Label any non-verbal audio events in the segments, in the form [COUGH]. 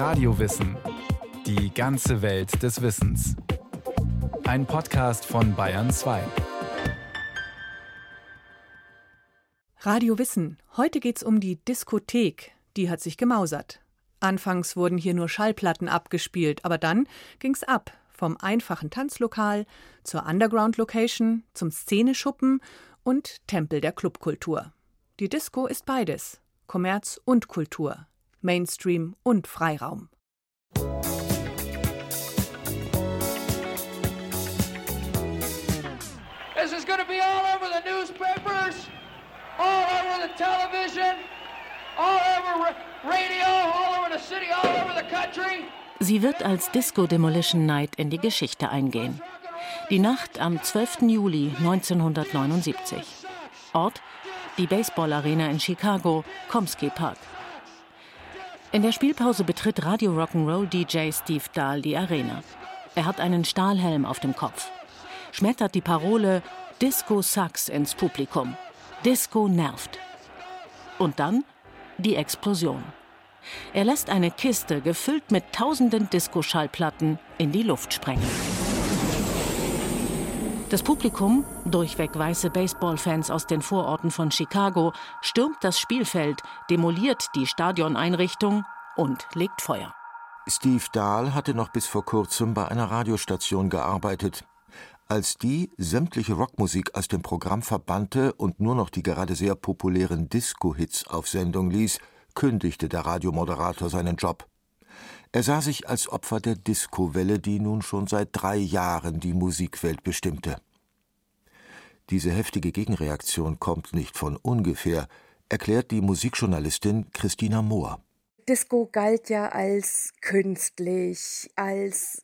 Radiowissen. Die ganze Welt des Wissens. Ein Podcast von Bayern 2. Radio Wissen. Heute geht's um die Diskothek. Die hat sich gemausert. Anfangs wurden hier nur Schallplatten abgespielt, aber dann ging's ab. Vom einfachen Tanzlokal zur Underground-Location, zum Szeneschuppen und Tempel der Clubkultur. Die Disco ist beides. Kommerz und Kultur. Mainstream und Freiraum. This is going to be all over the newspapers, all over the television, all over radio, all over the city, all over the country. Sie wird als Disco Demolition Night in die Geschichte eingehen. Die Nacht am 12. Juli 1979. Ort die Baseball-Arena in Chicago, Komsky Park. In der Spielpause betritt Radio Rock'n'Roll DJ Steve Dahl die Arena. Er hat einen Stahlhelm auf dem Kopf, schmettert die Parole Disco sucks ins Publikum. Disco nervt. Und dann die Explosion. Er lässt eine Kiste gefüllt mit tausenden Disco-Schallplatten in die Luft sprengen. Das Publikum, durchweg weiße Baseballfans aus den Vororten von Chicago, stürmt das Spielfeld, demoliert die Stadioneinrichtung und legt Feuer. Steve Dahl hatte noch bis vor kurzem bei einer Radiostation gearbeitet. Als die sämtliche Rockmusik aus dem Programm verbannte und nur noch die gerade sehr populären Disco-Hits auf Sendung ließ, kündigte der Radiomoderator seinen Job. Er sah sich als Opfer der Disco-Welle, die nun schon seit drei Jahren die Musikwelt bestimmte. Diese heftige Gegenreaktion kommt nicht von ungefähr, erklärt die Musikjournalistin Christina Mohr. Disco galt ja als künstlich, als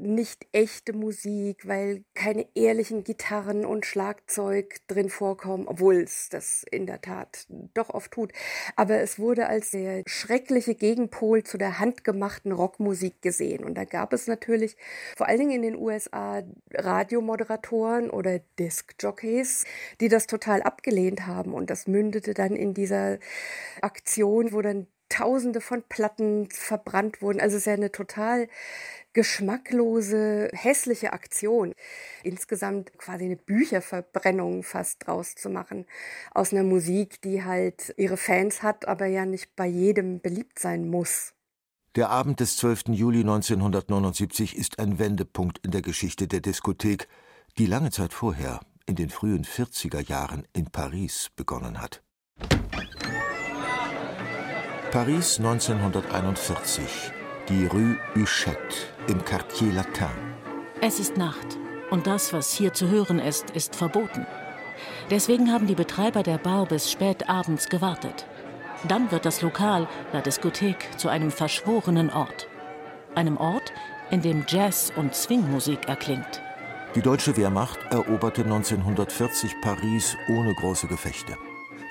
nicht echte Musik, weil keine ehrlichen Gitarren und Schlagzeug drin vorkommen, obwohl es das in der Tat doch oft tut. Aber es wurde als der schreckliche Gegenpol zu der handgemachten Rockmusik gesehen. Und da gab es natürlich vor allen Dingen in den USA Radiomoderatoren oder Disc-Jockeys, die das total abgelehnt haben. Und das mündete dann in dieser Aktion, wo dann Tausende von Platten verbrannt wurden. Also es ist ja eine total geschmacklose, hässliche Aktion. Insgesamt quasi eine Bücherverbrennung fast draus zu machen. Aus einer Musik, die halt ihre Fans hat, aber ja nicht bei jedem beliebt sein muss. Der Abend des 12. Juli 1979 ist ein Wendepunkt in der Geschichte der Diskothek, die lange Zeit vorher, in den frühen 40er Jahren in Paris begonnen hat. Paris 1941 die Rue Huchette im Quartier Latin. Es ist Nacht und das, was hier zu hören ist, ist verboten. Deswegen haben die Betreiber der Bar bis spät abends gewartet. Dann wird das Lokal, La Discothèque, zu einem verschworenen Ort. Einem Ort, in dem Jazz und Swingmusik erklingt. Die deutsche Wehrmacht eroberte 1940 Paris ohne große Gefechte.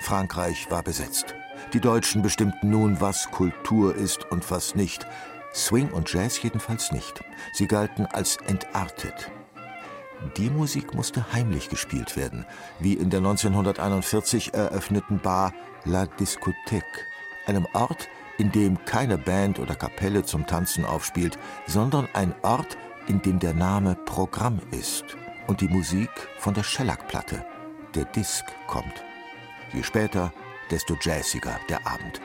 Frankreich war besetzt. Die Deutschen bestimmten nun, was Kultur ist und was nicht. Swing und Jazz jedenfalls nicht. Sie galten als entartet. Die Musik musste heimlich gespielt werden, wie in der 1941 eröffneten Bar La Discothèque, einem Ort, in dem keine Band oder Kapelle zum Tanzen aufspielt, sondern ein Ort, in dem der Name Programm ist und die Musik von der Schellackplatte, der Disc, kommt. Je später, desto jazziger der Abend.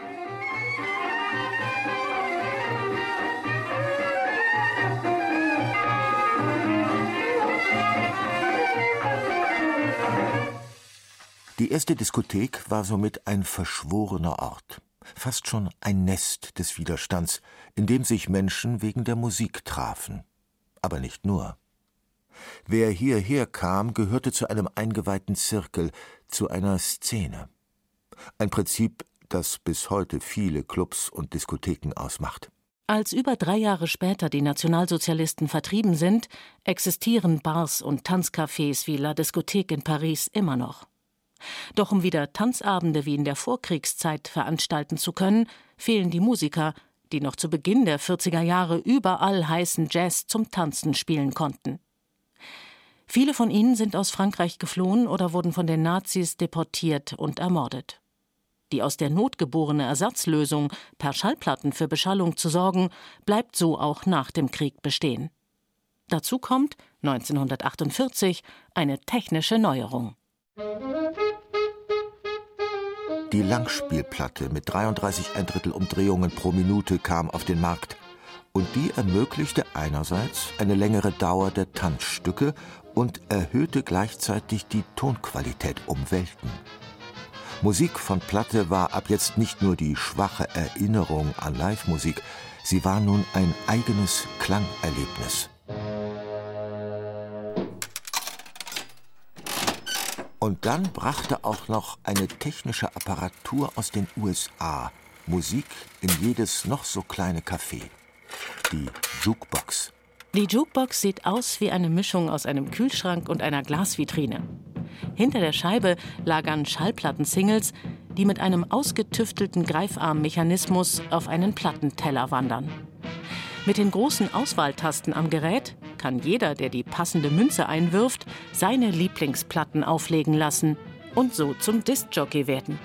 Die erste Diskothek war somit ein verschworener Ort, fast schon ein Nest des Widerstands, in dem sich Menschen wegen der Musik trafen. Aber nicht nur. Wer hierher kam, gehörte zu einem eingeweihten Zirkel, zu einer Szene. Ein Prinzip, das bis heute viele Clubs und Diskotheken ausmacht. Als über drei Jahre später die Nationalsozialisten vertrieben sind, existieren Bars und Tanzcafés wie La Discothèque in Paris immer noch. Doch um wieder Tanzabende wie in der Vorkriegszeit veranstalten zu können, fehlen die Musiker, die noch zu Beginn der 40er Jahre überall heißen Jazz zum Tanzen spielen konnten. Viele von ihnen sind aus Frankreich geflohen oder wurden von den Nazis deportiert und ermordet. die aus der Not geborene Ersatzlösung, per Schallplatten für Beschallung zu sorgen, bleibt so auch nach dem Krieg bestehen. Dazu kommt 1948 eine technische Neuerung. Die Langspielplatte mit 33 ein Drittel Umdrehungen pro Minute kam auf den Markt und die ermöglichte einerseits eine längere Dauer der Tanzstücke und erhöhte gleichzeitig die Tonqualität um Welten. Musik von Platte war ab jetzt nicht nur die schwache Erinnerung an Live-Musik, sie war nun ein eigenes Klangerlebnis. Und dann brachte auch noch eine technische Apparatur aus den USA Musik in jedes noch so kleine Café. Die Jukebox. Die Jukebox sieht aus wie eine Mischung aus einem Kühlschrank und einer Glasvitrine. Hinter der Scheibe lagern Schallplatten-Singles, die mit einem ausgetüftelten Greifarmmechanismus auf einen Plattenteller wandern. Mit den großen Auswahltasten am Gerät kann jeder, der die passende Münze einwirft, seine Lieblingsplatten auflegen lassen und so zum Discjockey werden.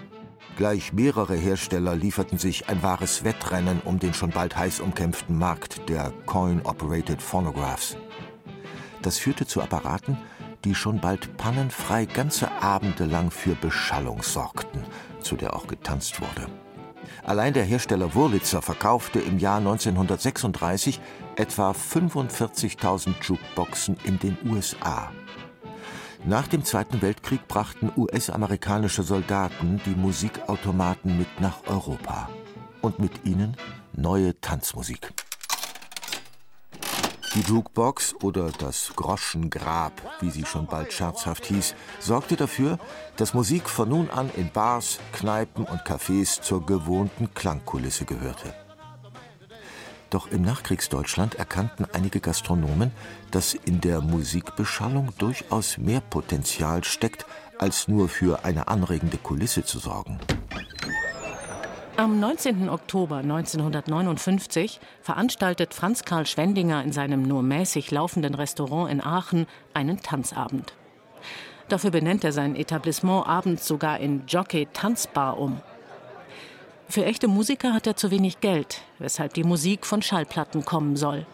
Gleich mehrere Hersteller lieferten sich ein wahres Wettrennen um den schon bald heiß umkämpften Markt der Coin-Operated Phonographs. Das führte zu Apparaten, die schon bald pannenfrei ganze Abende lang für Beschallung sorgten, zu der auch getanzt wurde. Allein der Hersteller Wurlitzer verkaufte im Jahr 1936 etwa 45.000 Jukeboxen in den USA. Nach dem Zweiten Weltkrieg brachten US-amerikanische Soldaten die Musikautomaten mit nach Europa und mit ihnen neue Tanzmusik. Die Jukebox oder das Groschengrab, wie sie schon bald scherzhaft hieß, sorgte dafür, dass Musik von nun an in Bars, Kneipen und Cafés zur gewohnten Klangkulisse gehörte. Doch im Nachkriegsdeutschland erkannten einige Gastronomen, dass in der Musikbeschallung durchaus mehr Potenzial steckt, als nur für eine anregende Kulisse zu sorgen. Am 19. Oktober 1959 veranstaltet Franz Karl Schwendinger in seinem nur mäßig laufenden Restaurant in Aachen einen Tanzabend. Dafür benennt er sein Etablissement abends sogar in Jockey Tanzbar um. Für echte Musiker hat er zu wenig Geld, weshalb die Musik von Schallplatten kommen soll.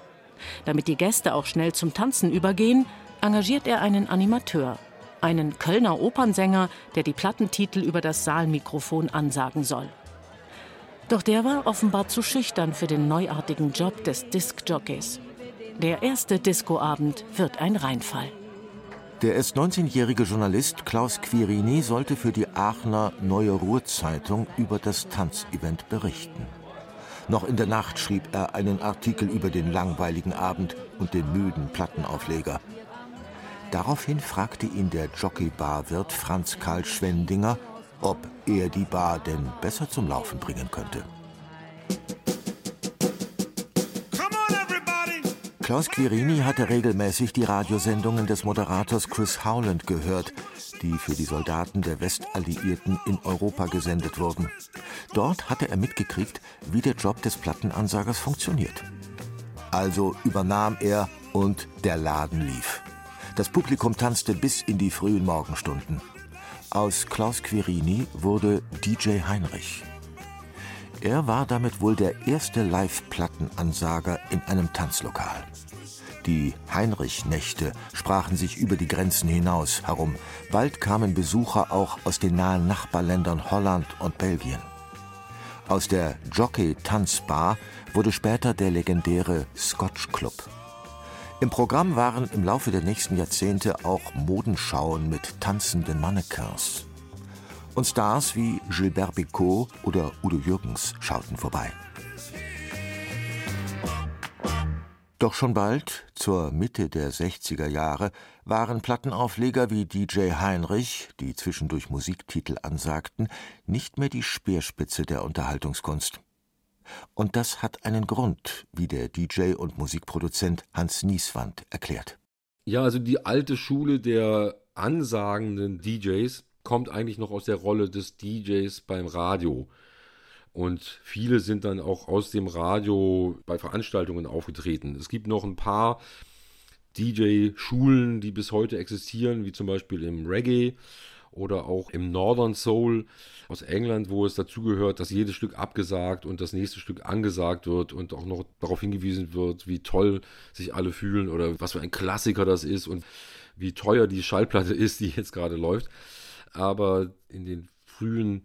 Damit die Gäste auch schnell zum Tanzen übergehen, engagiert er einen Animateur, einen Kölner Opernsänger, der die Plattentitel über das Saalmikrofon ansagen soll. Doch der war offenbar zu schüchtern für den neuartigen Job des Diskjockeys. Der erste Discoabend wird ein Reinfall. Der erst 19-jährige Journalist Klaus Quirini sollte für die Aachener Neue Ruhr-Zeitung über das Tanzevent berichten. Noch in der Nacht schrieb er einen Artikel über den langweiligen Abend und den müden Plattenaufleger. Daraufhin fragte ihn der Jockeybarwirt Franz Karl Schwendinger, ob er die Bar denn besser zum Laufen bringen könnte. Klaus Quirini hatte regelmäßig die Radiosendungen des Moderators Chris Howland gehört, die für die Soldaten der Westalliierten in Europa gesendet wurden. Dort hatte er mitgekriegt, wie der Job des Plattenansagers funktioniert. Also übernahm er und der Laden lief. Das Publikum tanzte bis in die frühen Morgenstunden. Aus Klaus Quirini wurde DJ Heinrich. Er war damit wohl der erste Live-Plattenansager in einem Tanzlokal. Die Heinrich-Nächte sprachen sich über die Grenzen hinaus herum. Bald kamen Besucher auch aus den nahen Nachbarländern Holland und Belgien. Aus der Jockey-Tanzbar wurde später der legendäre Scotch Club. Im Programm waren im Laufe der nächsten Jahrzehnte auch Modenschauen mit tanzenden Mannequins. Und Stars wie Gilbert Bécaud oder Udo Jürgens schauten vorbei. Doch schon bald, zur Mitte der 60er Jahre, waren Plattenaufleger wie DJ Heinrich, die zwischendurch Musiktitel ansagten, nicht mehr die Speerspitze der Unterhaltungskunst. Und das hat einen Grund, wie der DJ und Musikproduzent Hans Nieswand erklärt. Ja, also die alte Schule der ansagenden DJs kommt eigentlich noch aus der Rolle des DJs beim Radio. Und viele sind dann auch aus dem Radio bei Veranstaltungen aufgetreten. Es gibt noch ein paar DJ-Schulen, die bis heute existieren, wie zum Beispiel im Reggae oder auch im Northern Soul aus England, wo es dazugehört, dass jedes Stück abgesagt und das nächste Stück angesagt wird und auch noch darauf hingewiesen wird, wie toll sich alle fühlen oder was für ein Klassiker das ist und wie teuer die Schallplatte [LAUGHS] ist, die jetzt gerade läuft. Aber in den frühen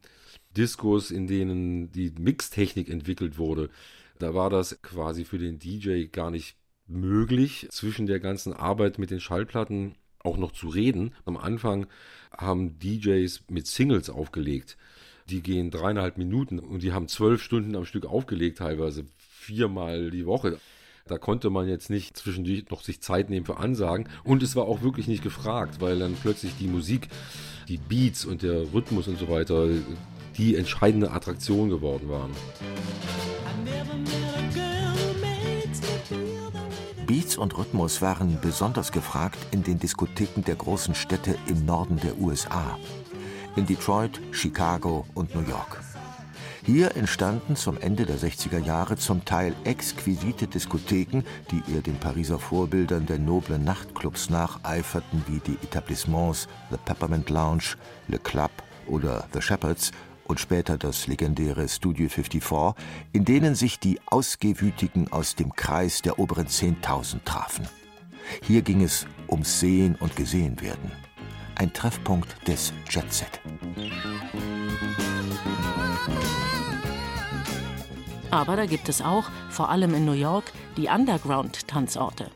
Diskos, in denen die Mixtechnik entwickelt wurde, da war das quasi für den DJ gar nicht möglich, zwischen der ganzen Arbeit mit den Schallplatten auch noch zu reden. Am Anfang haben DJs mit Singles aufgelegt. Die gehen dreieinhalb Minuten und die haben zwölf Stunden am Stück aufgelegt, teilweise viermal die Woche. Da konnte man jetzt nicht zwischendurch noch sich Zeit nehmen für Ansagen. Und es war auch wirklich nicht gefragt, weil dann plötzlich die Musik, die Beats und der Rhythmus und so weiter die entscheidende Attraktion geworden waren. Beats und Rhythmus waren besonders gefragt in den Diskotheken der großen Städte im Norden der USA. In Detroit, Chicago und New York. Hier entstanden zum Ende der 60er Jahre zum Teil exquisite Diskotheken, die eher den Pariser Vorbildern der noblen Nachtclubs nacheiferten, wie die Etablissements The Peppermint Lounge, Le Club oder The Shepherds und später das legendäre Studio 54, in denen sich die Ausgewütigen aus dem Kreis der oberen 10.000 trafen. Hier ging es ums Sehen und Gesehenwerden. Ein Treffpunkt des Jet Set. Aber da gibt es auch, vor allem in New York, die Underground-Tanzorte.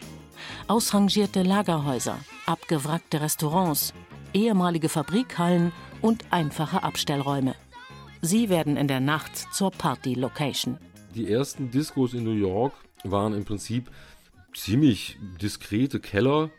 Ausrangierte Lagerhäuser, abgewrackte Restaurants, ehemalige Fabrikhallen und einfache Abstellräume. Sie werden in der Nacht zur Party-Location. Die ersten Discos in New York waren im Prinzip ziemlich diskrete Keller,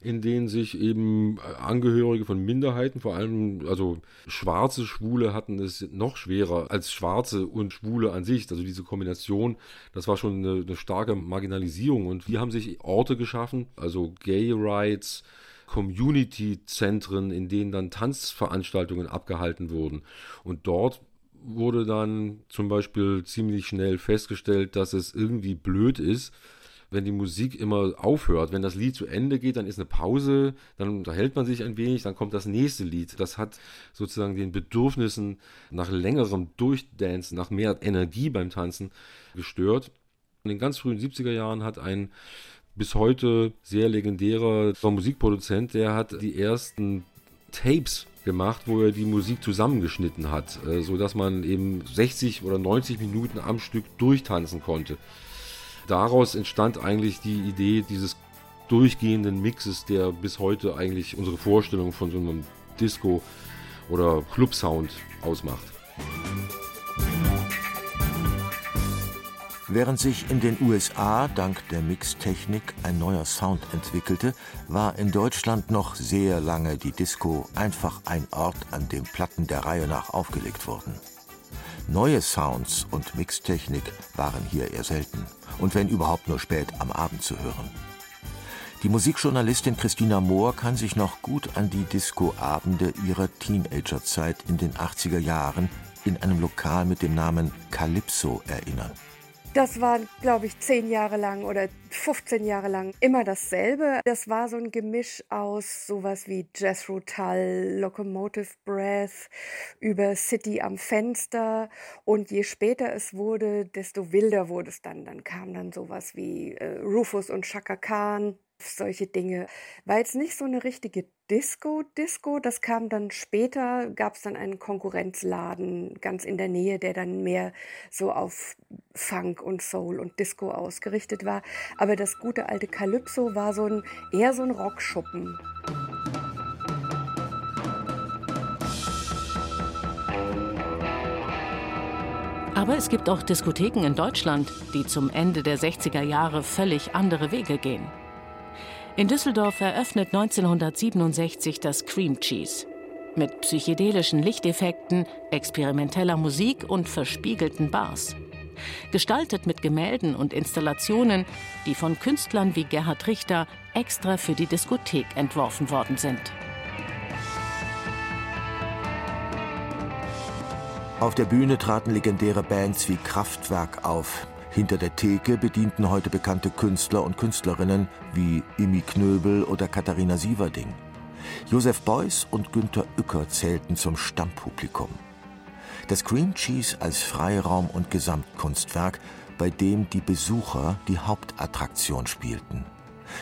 in denen sich eben Angehörige von Minderheiten, vor allem also schwarze Schwule hatten es noch schwerer als schwarze und Schwule an sich. Also diese Kombination, das war schon eine, eine starke Marginalisierung und die haben sich Orte geschaffen, also Gay Rights, Community-Zentren, in denen dann Tanzveranstaltungen abgehalten wurden. Und dort wurde dann zum Beispiel ziemlich schnell festgestellt, dass es irgendwie blöd ist, wenn die Musik immer aufhört. Wenn das Lied zu Ende geht, dann ist eine Pause, dann unterhält man sich ein wenig, dann kommt das nächste Lied. Das hat sozusagen den Bedürfnissen nach längerem Durchdancen, nach mehr Energie beim Tanzen gestört. In den ganz frühen 70er Jahren hat ein bis heute sehr legendärer Musikproduzent, der hat die ersten Tapes gemacht, wo er die Musik zusammengeschnitten hat, äh, sodass man eben 60 oder 90 Minuten am Stück durchtanzen konnte. Daraus entstand eigentlich die Idee dieses durchgehenden Mixes, der bis heute eigentlich unsere Vorstellung von so einem Disco- oder Club-Sound ausmacht. Während sich in den USA dank der Mixtechnik ein neuer Sound entwickelte, war in Deutschland noch sehr lange die Disco einfach ein Ort, an dem Platten der Reihe nach aufgelegt wurden. Neue Sounds und Mixtechnik waren hier eher selten und wenn überhaupt nur spät am Abend zu hören. Die Musikjournalistin Christina Mohr kann sich noch gut an die Disco-Abende ihrer Teenagerzeit in den 80er Jahren in einem Lokal mit dem Namen Calypso erinnern. Das war, glaube ich, zehn Jahre lang oder 15 Jahre lang immer dasselbe. Das war so ein Gemisch aus sowas wie Jazz Tull, Locomotive Breath, über City am Fenster. Und je später es wurde, desto wilder wurde es dann. Dann kam dann sowas wie äh, Rufus und Chaka Khan, solche Dinge. War jetzt nicht so eine richtige Disco, Disco, das kam dann später, gab es dann einen Konkurrenzladen ganz in der Nähe, der dann mehr so auf Funk und Soul und Disco ausgerichtet war. Aber das gute alte Calypso war so ein, eher so ein Rockschuppen. Aber es gibt auch Diskotheken in Deutschland, die zum Ende der 60er Jahre völlig andere Wege gehen. In Düsseldorf eröffnet 1967 das Cream Cheese. Mit psychedelischen Lichteffekten, experimenteller Musik und verspiegelten Bars. Gestaltet mit Gemälden und Installationen, die von Künstlern wie Gerhard Richter extra für die Diskothek entworfen worden sind. Auf der Bühne traten legendäre Bands wie Kraftwerk auf, hinter der Theke bedienten heute bekannte Künstler und Künstlerinnen wie Imi Knöbel oder Katharina Sieverding. Josef Beuys und Günter Uecker zählten zum Stammpublikum. Das Cream Cheese als Freiraum- und Gesamtkunstwerk, bei dem die Besucher die Hauptattraktion spielten.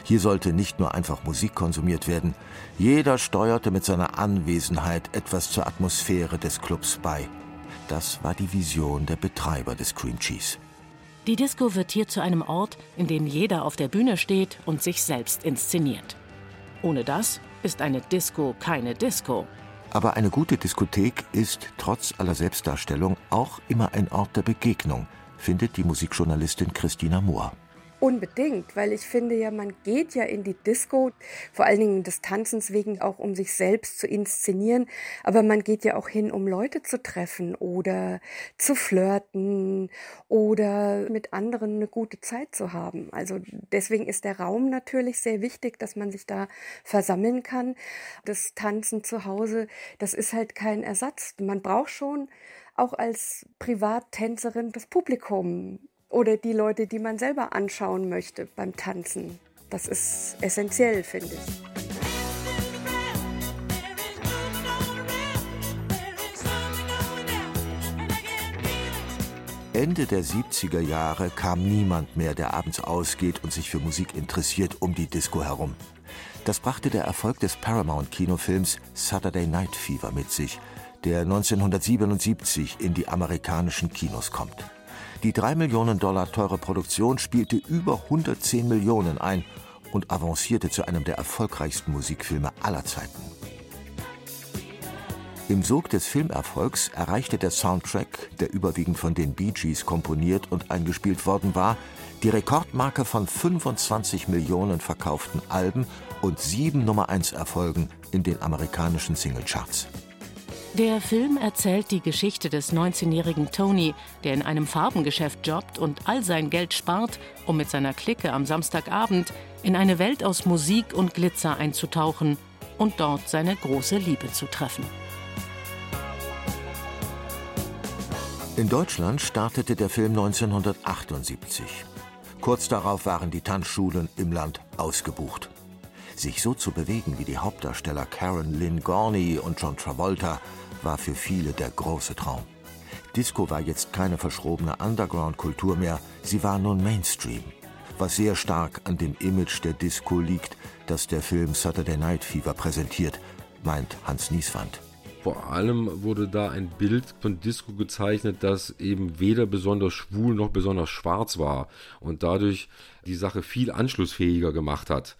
Hier sollte nicht nur einfach Musik konsumiert werden, jeder steuerte mit seiner Anwesenheit etwas zur Atmosphäre des Clubs bei. Das war die Vision der Betreiber des Cream Cheese. Die Disco wird hier zu einem Ort, in dem jeder auf der Bühne steht und sich selbst inszeniert. Ohne das ist eine Disco keine Disco. Aber eine gute Diskothek ist trotz aller Selbstdarstellung auch immer ein Ort der Begegnung, findet die Musikjournalistin Christina Mohr. Unbedingt, weil ich finde ja, man geht ja in die Disco, vor allen Dingen des Tanzens wegen auch, um sich selbst zu inszenieren, aber man geht ja auch hin, um Leute zu treffen oder zu flirten oder mit anderen eine gute Zeit zu haben. Also deswegen ist der Raum natürlich sehr wichtig, dass man sich da versammeln kann. Das Tanzen zu Hause, das ist halt kein Ersatz. Man braucht schon auch als Privattänzerin das Publikum oder die Leute, die man selber anschauen möchte beim Tanzen. Das ist essentiell, finde ich. Ende der 70er Jahre kam niemand mehr, der abends ausgeht und sich für Musik interessiert, um die Disco herum. Das brachte der Erfolg des Paramount-Kinofilms Saturday Night Fever mit sich, der 1977 in die amerikanischen Kinos kommt. Die 3 Millionen Dollar teure Produktion spielte über 110 Millionen ein und avancierte zu einem der erfolgreichsten Musikfilme aller Zeiten. Im Sog des Filmerfolgs erreichte der Soundtrack, der überwiegend von den Bee Gees komponiert und eingespielt worden war, die Rekordmarke von 25 Millionen verkauften Alben und sieben Nummer-1-Erfolgen in den amerikanischen Singlecharts. Der Film erzählt die Geschichte des 19-jährigen Tony, der in einem Farbengeschäft jobbt und all sein Geld spart, um mit seiner Clique am Samstagabend in eine Welt aus Musik und Glitzer einzutauchen und dort seine große Liebe zu treffen. In Deutschland startete der Film 1978. Kurz darauf waren die Tanzschulen im Land ausgebucht. Sich so zu bewegen wie die Hauptdarsteller Karen Lynn Gorney und John Travolta war für viele der große Traum. Disco war jetzt keine verschrobene Underground-Kultur mehr, sie war nun Mainstream. Was sehr stark an dem Image der Disco liegt, das der Film Saturday Night Fever präsentiert, meint Hans Nieswand. Vor allem wurde da ein Bild von Disco gezeichnet, das eben weder besonders schwul noch besonders schwarz war und dadurch die Sache viel anschlussfähiger gemacht hat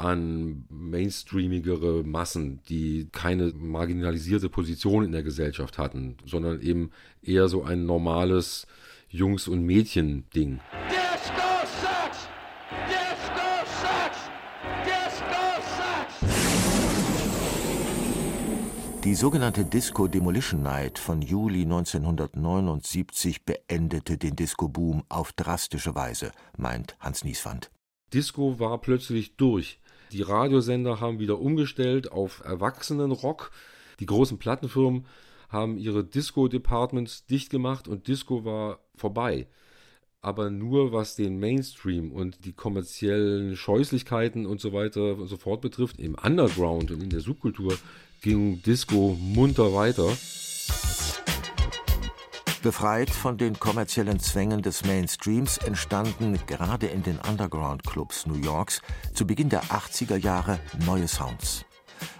an mainstreamigere Massen, die keine marginalisierte Position in der Gesellschaft hatten, sondern eben eher so ein normales Jungs- und Mädchen-Ding. Die sogenannte Disco Demolition Night von Juli 1979 beendete den Disco-Boom auf drastische Weise, meint Hans Nieswand. Disco war plötzlich durch. Die Radiosender haben wieder umgestellt auf Erwachsenenrock. Die großen Plattenfirmen haben ihre Disco-Departments dicht gemacht und Disco war vorbei. Aber nur was den Mainstream und die kommerziellen Scheußlichkeiten und so weiter und so fort betrifft, im Underground und in der Subkultur ging Disco munter weiter. Befreit von den kommerziellen Zwängen des Mainstreams entstanden gerade in den Underground-Clubs New Yorks zu Beginn der 80er Jahre neue Sounds.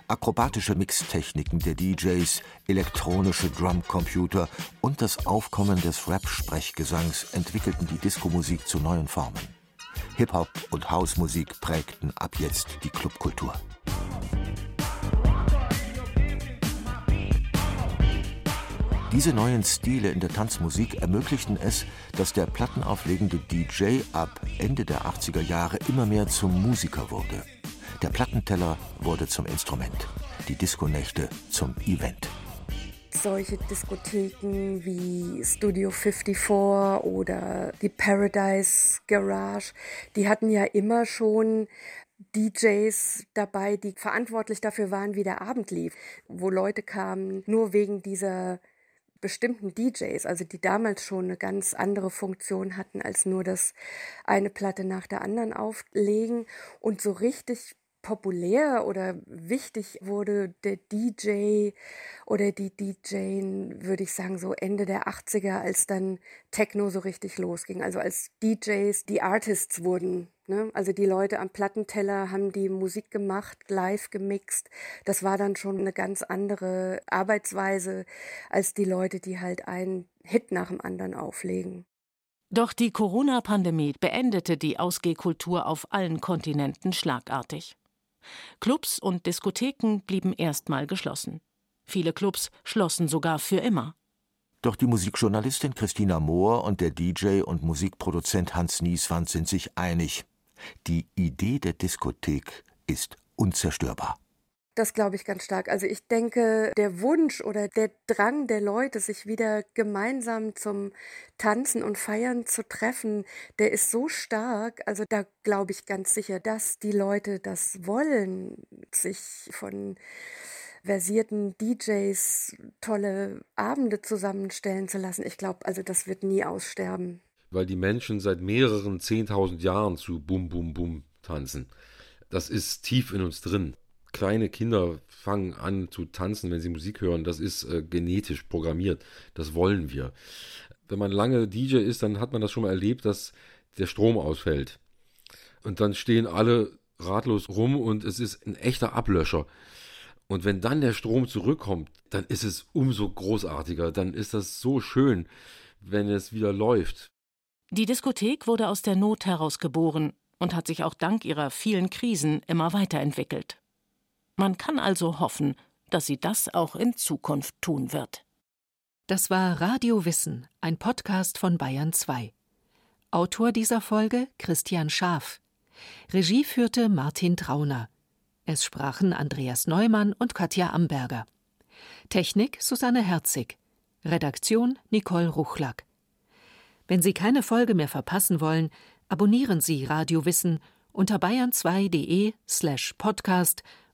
Akrobatische Mixtechniken der DJs, elektronische Drumcomputer und das Aufkommen des Rap-Sprechgesangs entwickelten die Diskomusik zu neuen Formen. Hip-Hop und Hausmusik prägten ab jetzt die Clubkultur. Diese neuen Stile in der Tanzmusik ermöglichten es, dass der plattenauflegende DJ ab Ende der 80er Jahre immer mehr zum Musiker wurde. Der Plattenteller wurde zum Instrument, die Diskonächte zum Event. Solche Diskotheken wie Studio 54 oder die Paradise Garage, die hatten ja immer schon DJs dabei, die verantwortlich dafür waren, wie der Abend lief, wo Leute kamen, nur wegen dieser bestimmten DJs, also die damals schon eine ganz andere Funktion hatten, als nur das eine Platte nach der anderen auflegen. Und so richtig populär oder wichtig wurde der DJ oder die DJen, würde ich sagen, so Ende der 80er, als dann Techno so richtig losging. Also als DJs die Artists wurden. Ne? Also die Leute am Plattenteller haben die Musik gemacht, live gemixt. Das war dann schon eine ganz andere Arbeitsweise als die Leute, die halt einen Hit nach dem anderen auflegen. Doch die Corona-Pandemie beendete die Ausgehkultur auf allen Kontinenten schlagartig. Clubs und Diskotheken blieben erstmal geschlossen. Viele Clubs schlossen sogar für immer. Doch die Musikjournalistin Christina Mohr und der DJ und Musikproduzent Hans Nieswand sind sich einig. Die Idee der Diskothek ist unzerstörbar. Das glaube ich ganz stark. Also ich denke, der Wunsch oder der Drang der Leute, sich wieder gemeinsam zum Tanzen und Feiern zu treffen, der ist so stark. Also da glaube ich ganz sicher, dass die Leute das wollen, sich von versierten DJs tolle Abende zusammenstellen zu lassen. Ich glaube, also das wird nie aussterben. Weil die Menschen seit mehreren 10.000 Jahren zu Bum Bum Bum tanzen. Das ist tief in uns drin kleine Kinder fangen an zu tanzen, wenn sie Musik hören. Das ist äh, genetisch programmiert. Das wollen wir. Wenn man lange DJ ist, dann hat man das schon mal erlebt, dass der Strom ausfällt. Und dann stehen alle ratlos rum und es ist ein echter Ablöscher. Und wenn dann der Strom zurückkommt, dann ist es umso großartiger. Dann ist das so schön, wenn es wieder läuft. Die Diskothek wurde aus der Not heraus geboren und hat sich auch dank ihrer vielen Krisen immer weiterentwickelt. Man kann also hoffen, dass sie das auch in Zukunft tun wird. Das war Radio Wissen, ein Podcast von Bayern 2. Autor dieser Folge Christian Schaaf. Regie führte Martin Trauner. Es sprachen Andreas Neumann und Katja Amberger. Technik Susanne Herzig. Redaktion Nicole Ruchlack. Wenn Sie keine Folge mehr verpassen wollen, abonnieren Sie Radio Wissen unter bayern2.de slash podcast